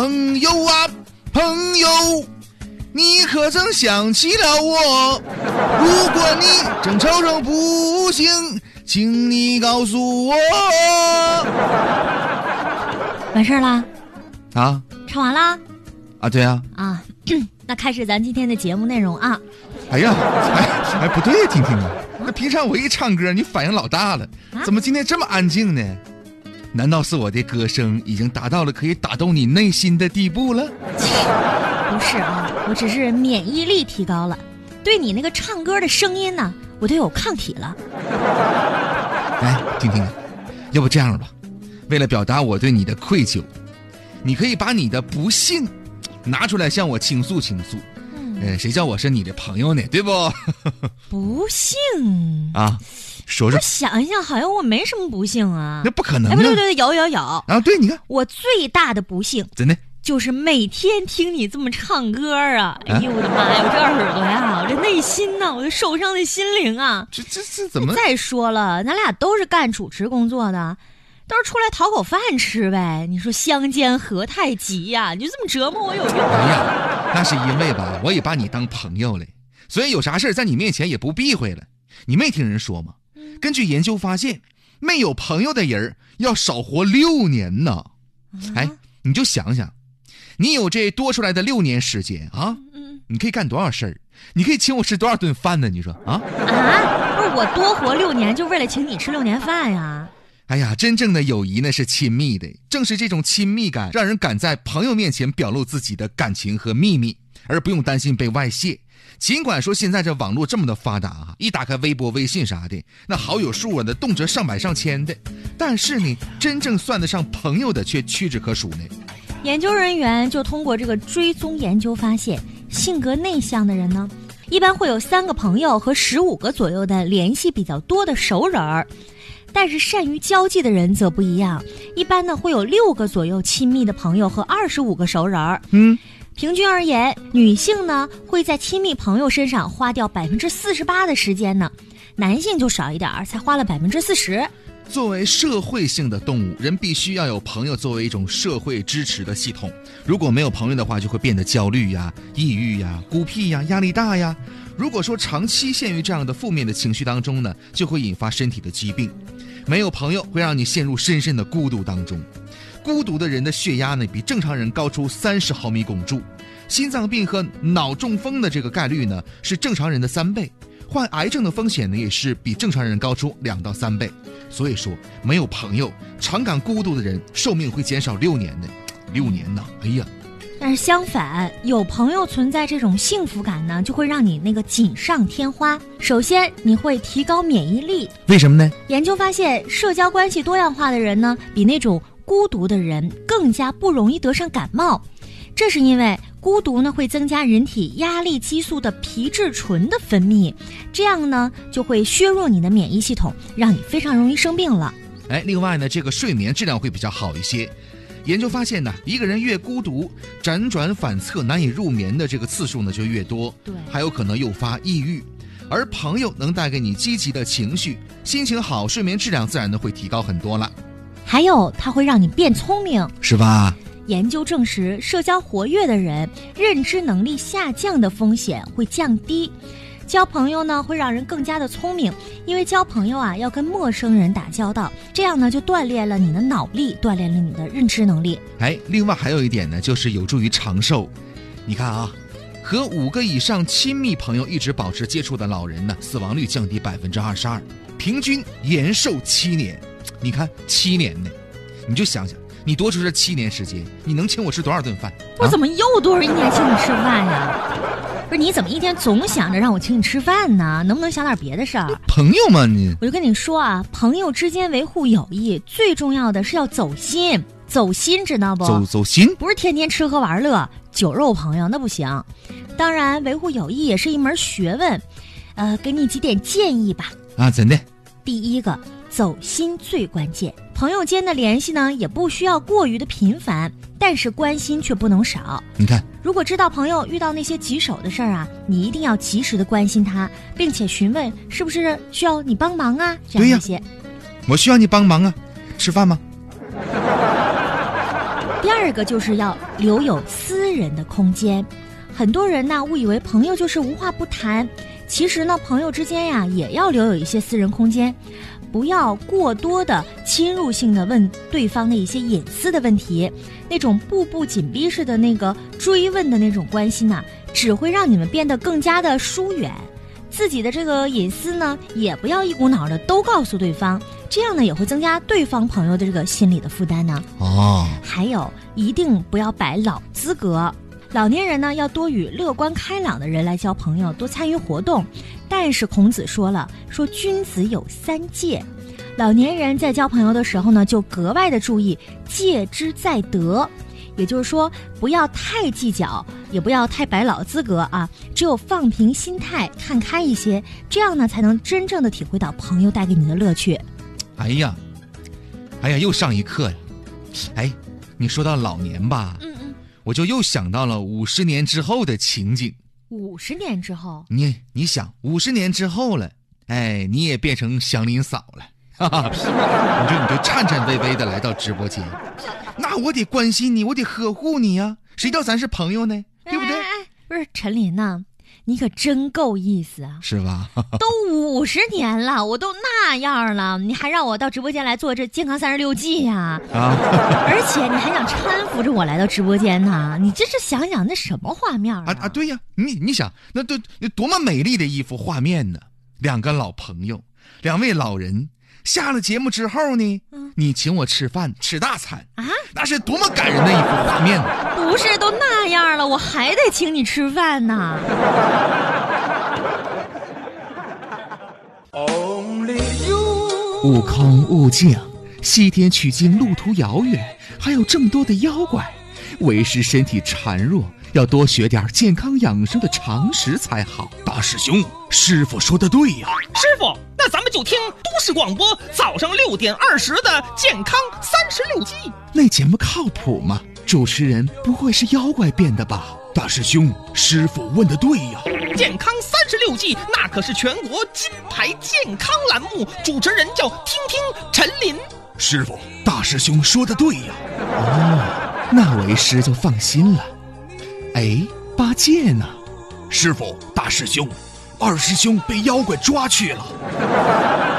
朋友啊，朋友，你可曾想起了我？如果你正愁愁不幸，请你告诉我。完事儿啦？啊唱完啦？啊，对啊。啊，那开始咱今天的节目内容啊。哎呀，哎哎，不对呀，婷婷啊，那平常我一唱歌，你反应老大了，怎么今天这么安静呢？难道是我的歌声已经达到了可以打动你内心的地步了？不是啊，我只是免疫力提高了，对你那个唱歌的声音呢，我都有抗体了。来，听听，要不这样吧，为了表达我对你的愧疚，你可以把你的不幸拿出来向我倾诉倾诉。嗯，谁叫我是你的朋友呢？对不？不幸啊，说说。我想一想，好像我没什么不幸啊。那不可能。哎，不对，对对，有有有。啊，对，你看，我最大的不幸真的就是每天听你这么唱歌啊！哎呦我的妈呀，我这耳朵呀，我这内心呐，我这受伤的心灵啊！这这这怎么？再说了，咱俩都是干主持工作的。都是出来讨口饭吃呗，你说相煎何太急呀？你就这么折磨我有用吗？哎呀，那是因为吧，我也把你当朋友了，所以有啥事在你面前也不避讳了。你没听人说吗？根据研究发现，没有朋友的人要少活六年呢。哎，你就想想，你有这多出来的六年时间啊，你可以干多少事儿？你可以请我吃多少顿饭呢？你说啊？啊，不是我多活六年就为了请你吃六年饭呀？哎呀，真正的友谊呢是亲密的，正是这种亲密感，让人敢在朋友面前表露自己的感情和秘密，而不用担心被外泄。尽管说现在这网络这么的发达啊，一打开微博、微信啥的，那好友数啊，那动辄上百上千的，但是呢，真正算得上朋友的却屈指可数呢。研究人员就通过这个追踪研究发现，性格内向的人呢，一般会有三个朋友和十五个左右的联系比较多的熟人儿。但是善于交际的人则不一样，一般呢会有六个左右亲密的朋友和二十五个熟人儿。嗯，平均而言，女性呢会在亲密朋友身上花掉百分之四十八的时间呢，男性就少一点儿，才花了百分之四十。作为社会性的动物，人必须要有朋友作为一种社会支持的系统。如果没有朋友的话，就会变得焦虑呀、抑郁呀、孤僻呀、压力大呀。如果说长期陷于这样的负面的情绪当中呢，就会引发身体的疾病。没有朋友会让你陷入深深的孤独当中。孤独的人的血压呢，比正常人高出三十毫米汞柱。心脏病和脑中风的这个概率呢，是正常人的三倍。患癌症的风险呢，也是比正常人高出两到三倍。所以说，没有朋友、常感孤独的人，寿命会减少六年的。六年呢？哎呀！但是相反，有朋友存在这种幸福感呢，就会让你那个锦上添花。首先，你会提高免疫力。为什么呢？研究发现，社交关系多样化的人呢，比那种孤独的人更加不容易得上感冒。这是因为孤独呢会增加人体压力激素的皮质醇的分泌，这样呢就会削弱你的免疫系统，让你非常容易生病了。哎，另外呢，这个睡眠质量会比较好一些。研究发现呢，一个人越孤独，辗转反侧、难以入眠的这个次数呢就越多，对，还有可能诱发抑郁。而朋友能带给你积极的情绪，心情好，睡眠质量自然的会提高很多了。还有，它会让你变聪明，是吧？研究证实，社交活跃的人认知能力下降的风险会降低。交朋友呢，会让人更加的聪明，因为交朋友啊要跟陌生人打交道，这样呢就锻炼了你的脑力，锻炼了你的认知能力。哎，另外还有一点呢，就是有助于长寿。你看啊，和五个以上亲密朋友一直保持接触的老人呢，死亡率降低百分之二十二，平均延寿七年。你看七年呢，你就想想。你多出这七年时间，你能请我吃多少顿饭？我怎么又多少一年请你吃饭呀？不是你怎么一天总想着让我请你吃饭呢？能不能想点别的事儿？朋友嘛，你我就跟你说啊，朋友之间维护友谊，最重要的是要走心，走心知道不？走走心，不是天天吃喝玩乐，酒肉朋友那不行。当然，维护友谊也是一门学问。呃，给你几点建议吧。啊，怎的。第一个。走心最关键，朋友间的联系呢，也不需要过于的频繁，但是关心却不能少。你看，如果知道朋友遇到那些棘手的事儿啊，你一定要及时的关心他，并且询问是不是需要你帮忙啊，这样一些。我需要你帮忙啊，吃饭吗？第第二个就是要留有私人的空间。很多人呢误以为朋友就是无话不谈，其实呢，朋友之间呀也要留有一些私人空间，不要过多的侵入性的问对方的一些隐私的问题，那种步步紧逼式的那个追问的那种关系呢，只会让你们变得更加的疏远。自己的这个隐私呢，也不要一股脑的都告诉对方，这样呢也会增加对方朋友的这个心理的负担呢。哦，还有，一定不要摆老资格。老年人呢，要多与乐观开朗的人来交朋友，多参与活动。但是孔子说了，说君子有三戒，老年人在交朋友的时候呢，就格外的注意戒之在德，也就是说，不要太计较，也不要太摆老资格啊。只有放平心态，看开一些，这样呢，才能真正的体会到朋友带给你的乐趣。哎呀，哎呀，又上一课呀！哎，你说到老年吧，嗯嗯，我就又想到了五十年之后的情景。五十年之后，你你想，五十年之后了，哎，你也变成祥林嫂了，哈哈，你就你就颤颤巍巍的来到直播间，那我得关心你，我得呵护你呀，谁叫咱是朋友呢？对不对？哎哎哎不是陈林呐、你可真够意思啊！是吧？都五十年了，我都那样了，你还让我到直播间来做这健康三十六计呀、啊，而且你还想搀扶着我来到直播间呢？你这是想想那什么画面啊？啊啊，对呀，你你想，那多那多么美丽的一幅画面呢！两个老朋友，两位老人，下了节目之后呢，嗯你请我吃饭，吃大餐，啊，那是多么感人的一幅画面呢！不是都那样了，我还得请你吃饭呢。悟空悟净，西天取经路途遥远，还有这么多的妖怪，为师身体孱弱，要多学点健康养生的常识才好。大师兄，师傅说的对呀、师傅，那咱们就听都市广播早上六点二十的健康三十六计。那节目靠谱吗？主持人不会是妖怪变的吧？大师兄，师傅问的对呀、健康三十六计，那可是全国金牌健康栏目，主持人叫听听陈林。师傅，大师兄说的对呀、哦，那为师就放心了。哎，八戒呢？师傅，大师兄，二师兄被妖怪抓去了。